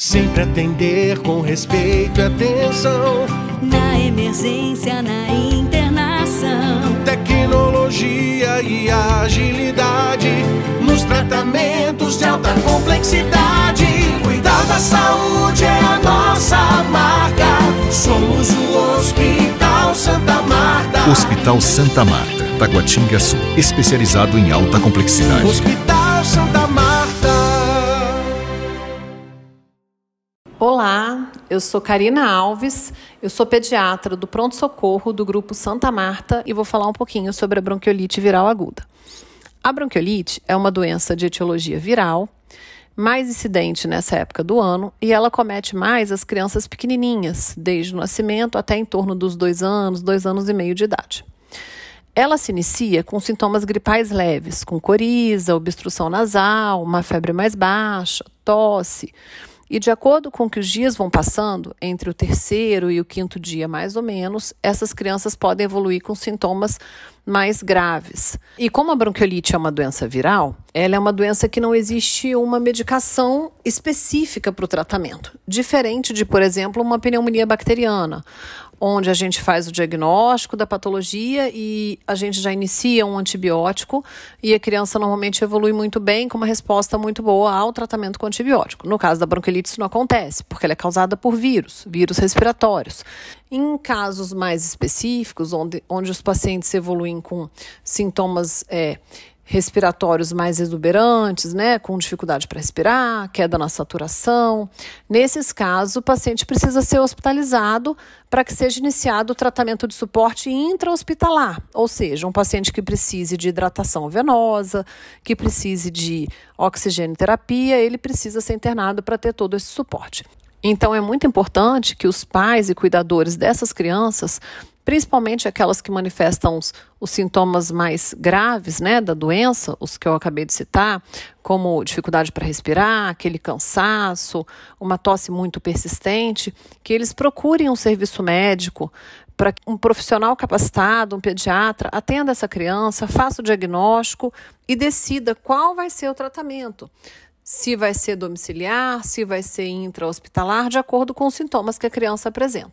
Sempre atender com respeito e atenção. Na emergência, na internação. Tecnologia e agilidade. Nos tratamentos de alta complexidade. Cuidar da saúde é a nossa marca. Somos o Hospital Santa Marta. Hospital Santa Marta, Taguatinga Sul. Especializado em alta complexidade. Hospital Santa Marta. Olá, eu sou Karina Alves, eu sou pediatra do Pronto Socorro do Grupo Santa Marta e vou falar um pouquinho sobre a bronquiolite viral aguda. A bronquiolite é uma doença de etiologia viral, mais incidente nessa época do ano, e ela comete mais as crianças pequenininhas, desde o nascimento até em torno dos dois anos, dois anos e meio de idade. Ela se inicia com sintomas gripais leves, com coriza, obstrução nasal, uma febre mais baixa, tosse. E de acordo com que os dias vão passando, entre o terceiro e o quinto dia mais ou menos, essas crianças podem evoluir com sintomas mais graves. E como a bronquiolite é uma doença viral, ela é uma doença que não existe uma medicação específica para o tratamento, diferente de, por exemplo, uma pneumonia bacteriana onde a gente faz o diagnóstico da patologia e a gente já inicia um antibiótico e a criança normalmente evolui muito bem com uma resposta muito boa ao tratamento com antibiótico. No caso da bronquiolite isso não acontece, porque ela é causada por vírus, vírus respiratórios. Em casos mais específicos, onde, onde os pacientes evoluem com sintomas é, respiratórios mais exuberantes, né, com dificuldade para respirar, queda na saturação. Nesses casos, o paciente precisa ser hospitalizado para que seja iniciado o tratamento de suporte intra-hospitalar, ou seja, um paciente que precise de hidratação venosa, que precise de oxigênio terapia, ele precisa ser internado para ter todo esse suporte. Então, é muito importante que os pais e cuidadores dessas crianças principalmente aquelas que manifestam os, os, sintomas mais graves né, da doença, os que eu acabei de citar, como dificuldade para respirar, aquele cansaço, uma tosse muito persistente, que eles procurem um serviço médico para um profissional capacitado, um pediatra, atenda essa criança, faça o diagnóstico e decida qual vai ser o tratamento se vai ser domiciliar, se vai ser intra-hospitalar, de acordo com os sintomas que a criança apresenta.